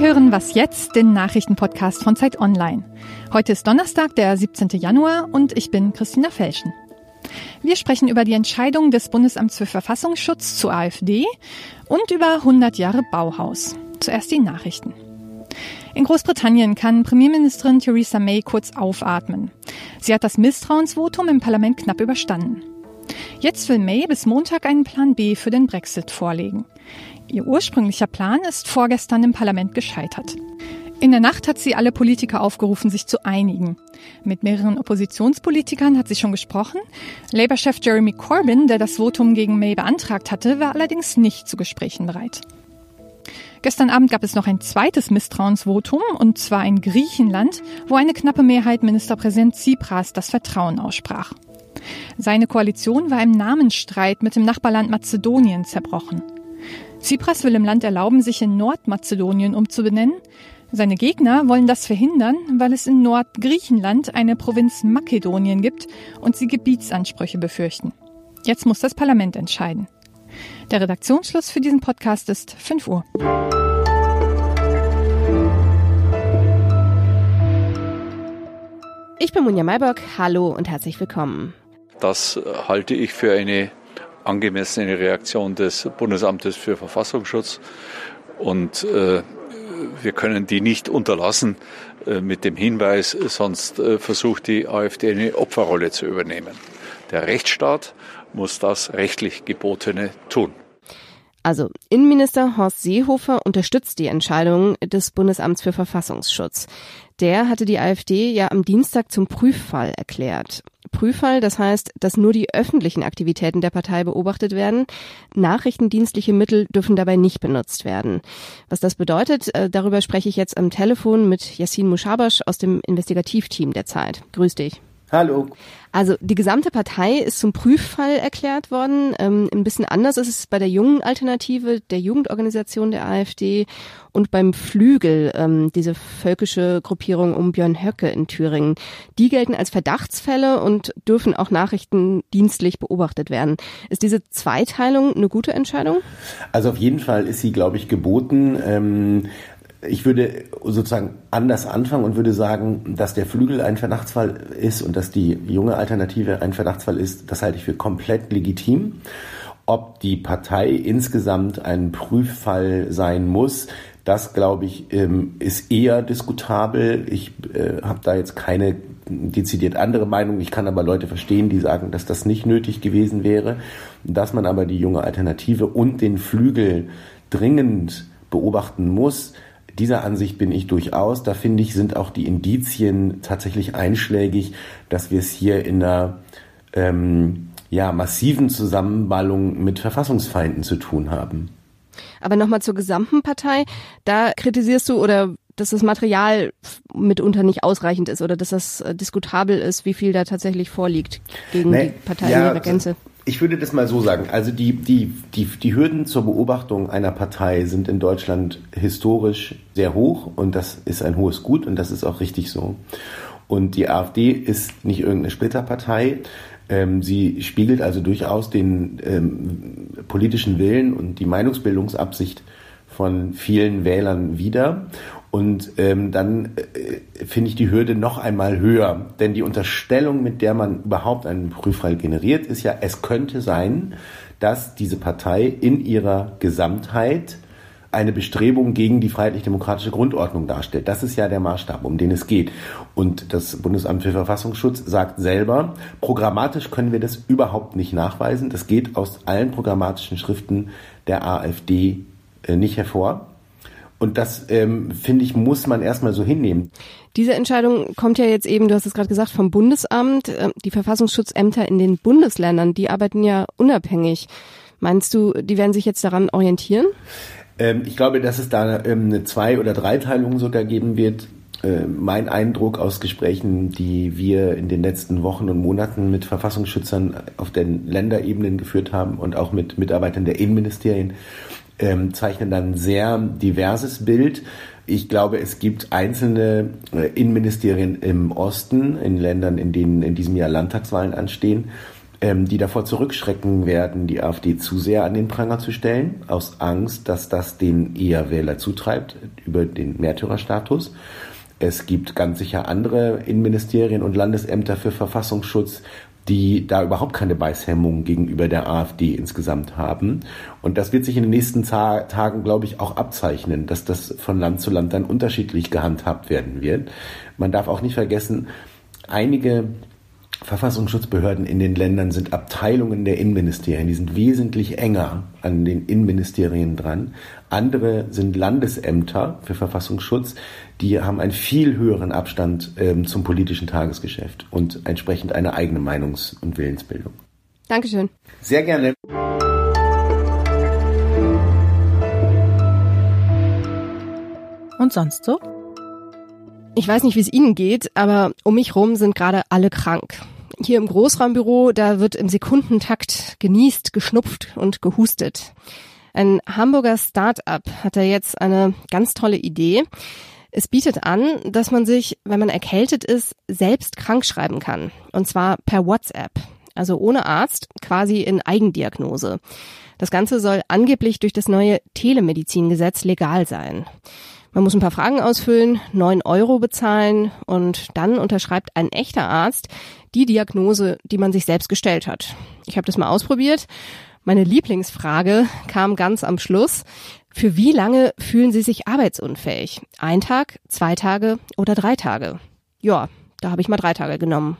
Sie hören Was jetzt, den Nachrichtenpodcast von Zeit Online. Heute ist Donnerstag, der 17. Januar und ich bin Christina Felschen. Wir sprechen über die Entscheidung des Bundesamts für Verfassungsschutz zur AfD und über 100 Jahre Bauhaus. Zuerst die Nachrichten. In Großbritannien kann Premierministerin Theresa May kurz aufatmen. Sie hat das Misstrauensvotum im Parlament knapp überstanden. Jetzt will May bis Montag einen Plan B für den Brexit vorlegen. Ihr ursprünglicher Plan ist vorgestern im Parlament gescheitert. In der Nacht hat sie alle Politiker aufgerufen, sich zu einigen. Mit mehreren Oppositionspolitikern hat sie schon gesprochen. Labour-Chef Jeremy Corbyn, der das Votum gegen May beantragt hatte, war allerdings nicht zu Gesprächen bereit. Gestern Abend gab es noch ein zweites Misstrauensvotum, und zwar in Griechenland, wo eine knappe Mehrheit Ministerpräsident Tsipras das Vertrauen aussprach. Seine Koalition war im Namensstreit mit dem Nachbarland Mazedonien zerbrochen. Tsipras will im Land erlauben, sich in Nordmazedonien umzubenennen. Seine Gegner wollen das verhindern, weil es in Nordgriechenland eine Provinz Makedonien gibt und sie Gebietsansprüche befürchten. Jetzt muss das Parlament entscheiden. Der Redaktionsschluss für diesen Podcast ist 5 Uhr. Ich bin Munja Maybock. Hallo und herzlich willkommen. Das halte ich für eine angemessene Reaktion des Bundesamtes für Verfassungsschutz. Und äh, wir können die nicht unterlassen äh, mit dem Hinweis, sonst äh, versucht die AfD eine Opferrolle zu übernehmen. Der Rechtsstaat muss das rechtlich Gebotene tun. Also Innenminister Horst Seehofer unterstützt die Entscheidung des Bundesamts für Verfassungsschutz. Der hatte die AfD ja am Dienstag zum Prüffall erklärt. Prüffall, das heißt, dass nur die öffentlichen Aktivitäten der Partei beobachtet werden. Nachrichtendienstliche Mittel dürfen dabei nicht benutzt werden. Was das bedeutet, äh, darüber spreche ich jetzt am Telefon mit Yassin Mushabash aus dem Investigativteam der Zeit. Grüß dich. Hallo. Also die gesamte Partei ist zum Prüffall erklärt worden. Ähm, ein bisschen anders ist es bei der jungen Alternative, der Jugendorganisation der AfD und beim Flügel, ähm, diese völkische Gruppierung um Björn Höcke in Thüringen. Die gelten als Verdachtsfälle und dürfen auch nachrichtendienstlich beobachtet werden. Ist diese Zweiteilung eine gute Entscheidung? Also auf jeden Fall ist sie, glaube ich, geboten. Ähm, ich würde sozusagen anders anfangen und würde sagen, dass der Flügel ein Verdachtsfall ist und dass die junge Alternative ein Verdachtsfall ist, das halte ich für komplett legitim. Ob die Partei insgesamt ein Prüffall sein muss, das glaube ich ähm, ist eher diskutabel. Ich äh, habe da jetzt keine dezidiert andere Meinung. Ich kann aber Leute verstehen, die sagen, dass das nicht nötig gewesen wäre, dass man aber die junge Alternative und den Flügel dringend beobachten muss dieser Ansicht bin ich durchaus. Da finde ich, sind auch die Indizien tatsächlich einschlägig, dass wir es hier in einer ähm, ja, massiven Zusammenballung mit Verfassungsfeinden zu tun haben. Aber nochmal zur gesamten Partei. Da kritisierst du oder dass das Material mitunter nicht ausreichend ist oder dass das äh, diskutabel ist, wie viel da tatsächlich vorliegt gegen nee, die Partei ja, in ihrer Gänze. Ich würde das mal so sagen. Also die, die, die, die Hürden zur Beobachtung einer Partei sind in Deutschland historisch sehr hoch und das ist ein hohes Gut und das ist auch richtig so. Und die AfD ist nicht irgendeine Splitterpartei. Ähm, sie spiegelt also durchaus den ähm, politischen Willen und die Meinungsbildungsabsicht von vielen Wählern wider. Und ähm, dann äh, finde ich die Hürde noch einmal höher. Denn die Unterstellung, mit der man überhaupt einen Prüffall generiert, ist ja, es könnte sein, dass diese Partei in ihrer Gesamtheit eine Bestrebung gegen die freiheitlich-demokratische Grundordnung darstellt. Das ist ja der Maßstab, um den es geht. Und das Bundesamt für Verfassungsschutz sagt selber, programmatisch können wir das überhaupt nicht nachweisen. Das geht aus allen programmatischen Schriften der AfD äh, nicht hervor. Und das, ähm, finde ich, muss man erstmal so hinnehmen. Diese Entscheidung kommt ja jetzt eben, du hast es gerade gesagt, vom Bundesamt. Ähm, die Verfassungsschutzämter in den Bundesländern, die arbeiten ja unabhängig. Meinst du, die werden sich jetzt daran orientieren? Ähm, ich glaube, dass es da ähm, eine Zwei- oder Dreiteilung sogar geben wird. Äh, mein Eindruck aus Gesprächen, die wir in den letzten Wochen und Monaten mit Verfassungsschützern auf den Länderebenen geführt haben und auch mit Mitarbeitern der Innenministerien, ähm, zeichnen dann sehr diverses Bild. Ich glaube, es gibt einzelne äh, Innenministerien im Osten, in Ländern, in denen in diesem Jahr Landtagswahlen anstehen, ähm, die davor zurückschrecken werden, die AfD zu sehr an den Pranger zu stellen, aus Angst, dass das den eher Wähler zutreibt über den Märtyrerstatus. Es gibt ganz sicher andere Innenministerien und Landesämter für Verfassungsschutz, die da überhaupt keine Beißhemmung gegenüber der AfD insgesamt haben. Und das wird sich in den nächsten Tagen, glaube ich, auch abzeichnen, dass das von Land zu Land dann unterschiedlich gehandhabt werden wird. Man darf auch nicht vergessen, einige Verfassungsschutzbehörden in den Ländern sind Abteilungen der Innenministerien, die sind wesentlich enger an den Innenministerien dran. Andere sind Landesämter für Verfassungsschutz, die haben einen viel höheren Abstand ähm, zum politischen Tagesgeschäft und entsprechend eine eigene Meinungs- und Willensbildung. Dankeschön. Sehr gerne. Und sonst so? Ich weiß nicht, wie es Ihnen geht, aber um mich rum sind gerade alle krank. Hier im Großraumbüro, da wird im Sekundentakt genießt, geschnupft und gehustet. Ein Hamburger Start-up hat da jetzt eine ganz tolle Idee. Es bietet an, dass man sich, wenn man erkältet ist, selbst krank schreiben kann. Und zwar per WhatsApp. Also ohne Arzt, quasi in Eigendiagnose. Das Ganze soll angeblich durch das neue Telemedizingesetz legal sein. Man muss ein paar Fragen ausfüllen, neun Euro bezahlen und dann unterschreibt ein echter Arzt die Diagnose, die man sich selbst gestellt hat. Ich habe das mal ausprobiert. Meine Lieblingsfrage kam ganz am Schluss. Für wie lange fühlen Sie sich arbeitsunfähig? Ein Tag, zwei Tage oder drei Tage? Ja, da habe ich mal drei Tage genommen.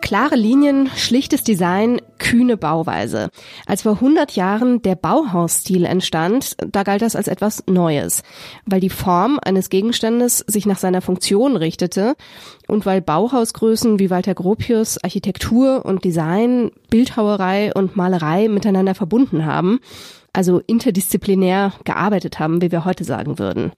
Klare Linien, schlichtes Design, kühne Bauweise. Als vor 100 Jahren der Bauhausstil entstand, da galt das als etwas Neues, weil die Form eines Gegenstandes sich nach seiner Funktion richtete und weil Bauhausgrößen wie Walter Gropius Architektur und Design, Bildhauerei und Malerei miteinander verbunden haben also interdisziplinär gearbeitet haben, wie wir heute sagen würden.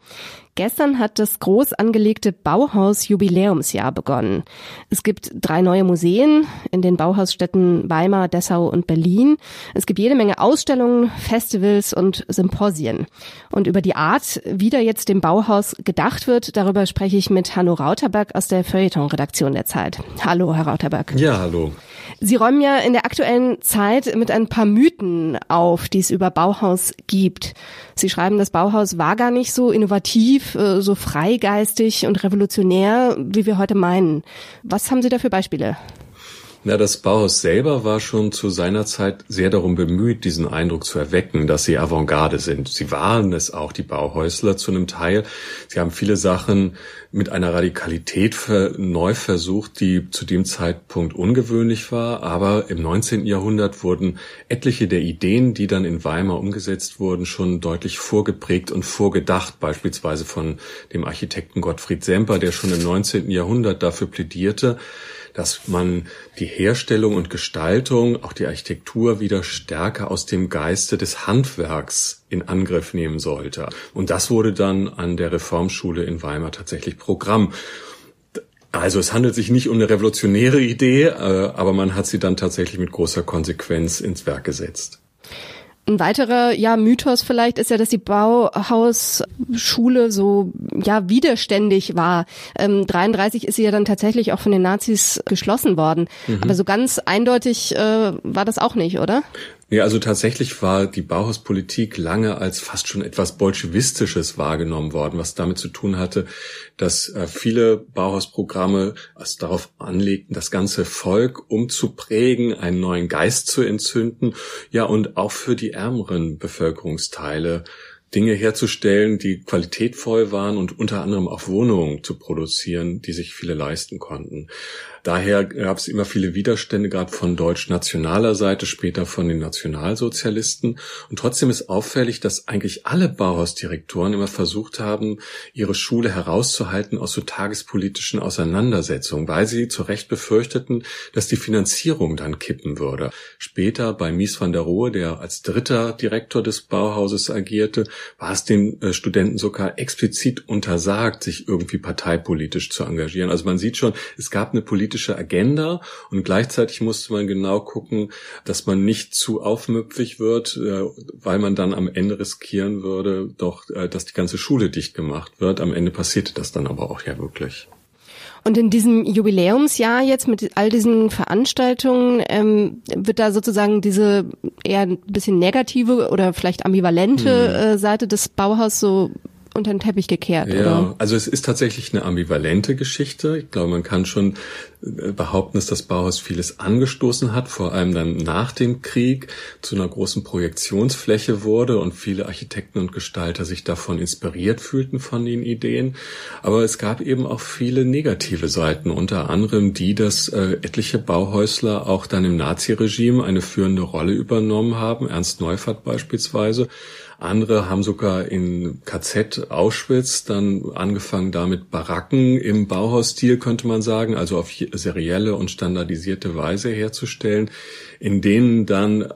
Gestern hat das groß angelegte Bauhaus Jubiläumsjahr begonnen. Es gibt drei neue Museen in den Bauhausstädten Weimar, Dessau und Berlin. Es gibt jede Menge Ausstellungen, Festivals und Symposien. Und über die Art, wie da jetzt dem Bauhaus gedacht wird, darüber spreche ich mit Hanno Rauterberg aus der Feuilleton-Redaktion der Zeit. Hallo, Herr Rauterberg. Ja, hallo. Sie räumen ja in der aktuellen Zeit mit ein paar Mythen auf, die es über Bauhaus gibt. Sie schreiben, das Bauhaus war gar nicht so innovativ, äh, so freigeistig und revolutionär, wie wir heute meinen. Was haben Sie da für Beispiele? Na, das Bauhaus selber war schon zu seiner Zeit sehr darum bemüht, diesen Eindruck zu erwecken, dass sie Avantgarde sind. Sie waren es auch, die Bauhäusler, zu einem Teil. Sie haben viele Sachen mit einer Radikalität neu versucht, die zu dem Zeitpunkt ungewöhnlich war. Aber im 19. Jahrhundert wurden etliche der Ideen, die dann in Weimar umgesetzt wurden, schon deutlich vorgeprägt und vorgedacht. Beispielsweise von dem Architekten Gottfried Semper, der schon im 19. Jahrhundert dafür plädierte, dass man die Herstellung und Gestaltung, auch die Architektur wieder stärker aus dem Geiste des Handwerks in Angriff nehmen sollte. Und das wurde dann an der Reformschule in Weimar tatsächlich Programm. Also es handelt sich nicht um eine revolutionäre Idee, äh, aber man hat sie dann tatsächlich mit großer Konsequenz ins Werk gesetzt. Ein weiterer ja Mythos vielleicht ist ja, dass die Bauhausschule so ja widerständig war. Ähm, 33 ist sie ja dann tatsächlich auch von den Nazis geschlossen worden. Mhm. Aber so ganz eindeutig äh, war das auch nicht, oder? Ja, also tatsächlich war die Bauhauspolitik lange als fast schon etwas bolschewistisches wahrgenommen worden, was damit zu tun hatte, dass äh, viele Bauhausprogramme es darauf anlegten, das ganze Volk umzuprägen, einen neuen Geist zu entzünden, ja, und auch für die ärmeren Bevölkerungsteile Dinge herzustellen, die qualitätvoll waren und unter anderem auch Wohnungen zu produzieren, die sich viele leisten konnten. Daher gab es immer viele Widerstände, gerade von deutsch-nationaler Seite, später von den Nationalsozialisten. Und trotzdem ist auffällig, dass eigentlich alle Bauhausdirektoren immer versucht haben, ihre Schule herauszuhalten aus so tagespolitischen Auseinandersetzungen, weil sie zu Recht befürchteten, dass die Finanzierung dann kippen würde. Später bei Mies van der Rohe, der als dritter Direktor des Bauhauses agierte, war es den äh, Studenten sogar explizit untersagt, sich irgendwie parteipolitisch zu engagieren. Also man sieht schon, es gab eine politische Agenda und gleichzeitig musste man genau gucken, dass man nicht zu aufmüpfig wird, äh, weil man dann am Ende riskieren würde, doch, äh, dass die ganze Schule dicht gemacht wird. Am Ende passierte das dann aber auch ja wirklich. Und in diesem Jubiläumsjahr jetzt mit all diesen Veranstaltungen ähm, wird da sozusagen diese eher ein bisschen negative oder vielleicht ambivalente hm. äh, Seite des Bauhaus so unter den Teppich gekehrt, ja, oder? Also es ist tatsächlich eine ambivalente Geschichte. Ich glaube, man kann schon behaupten, dass das Bauhaus vieles angestoßen hat, vor allem dann nach dem Krieg zu einer großen Projektionsfläche wurde und viele Architekten und Gestalter sich davon inspiriert fühlten von den Ideen. Aber es gab eben auch viele negative Seiten, unter anderem die, dass äh, etliche Bauhäusler auch dann im Naziregime eine führende Rolle übernommen haben, Ernst Neufert beispielsweise andere haben sogar in KZ Auschwitz dann angefangen damit Baracken im Bauhausstil, könnte man sagen, also auf serielle und standardisierte Weise herzustellen, in denen dann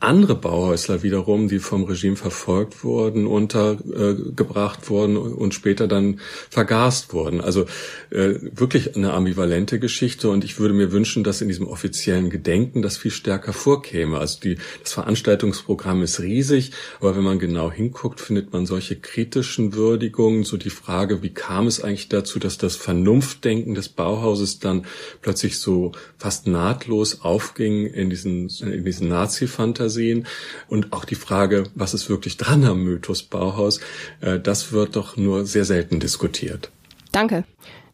andere Bauhäusler wiederum, die vom Regime verfolgt wurden, untergebracht wurden und später dann vergast wurden. Also äh, wirklich eine ambivalente Geschichte und ich würde mir wünschen, dass in diesem offiziellen Gedenken das viel stärker vorkäme. Also die, das Veranstaltungsprogramm ist riesig, aber wenn man genau hinguckt, findet man solche kritischen Würdigungen, so die Frage, wie kam es eigentlich dazu, dass das Vernunftdenken des Bauhauses dann plötzlich so fast nahtlos aufging in diesen, in diesen Nazi-Fantasien sehen. Und auch die Frage, was ist wirklich dran am Mythos Bauhaus, äh, das wird doch nur sehr selten diskutiert. Danke.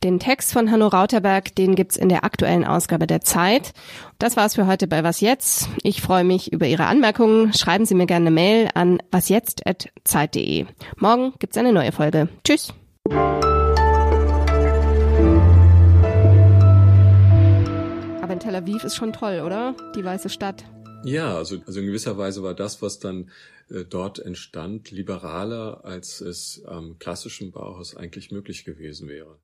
Den Text von Hanno Rauterberg, den gibt's in der aktuellen Ausgabe der Zeit. Das war's für heute bei Was Jetzt. Ich freue mich über Ihre Anmerkungen. Schreiben Sie mir gerne eine Mail an wasjetzt.zeit.de. Morgen gibt's eine neue Folge. Tschüss. Aber in Tel Aviv ist schon toll, oder? Die weiße Stadt. Ja, also, also in gewisser Weise war das, was dann äh, dort entstand, liberaler, als es am klassischen Bauhaus eigentlich möglich gewesen wäre.